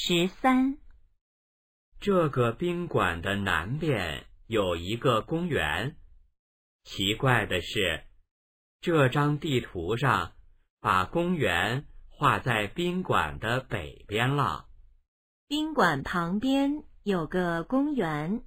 十三。这个宾馆的南边有一个公园。奇怪的是这张地图上把公园画在宾馆的北边了。宾馆旁边有个公园。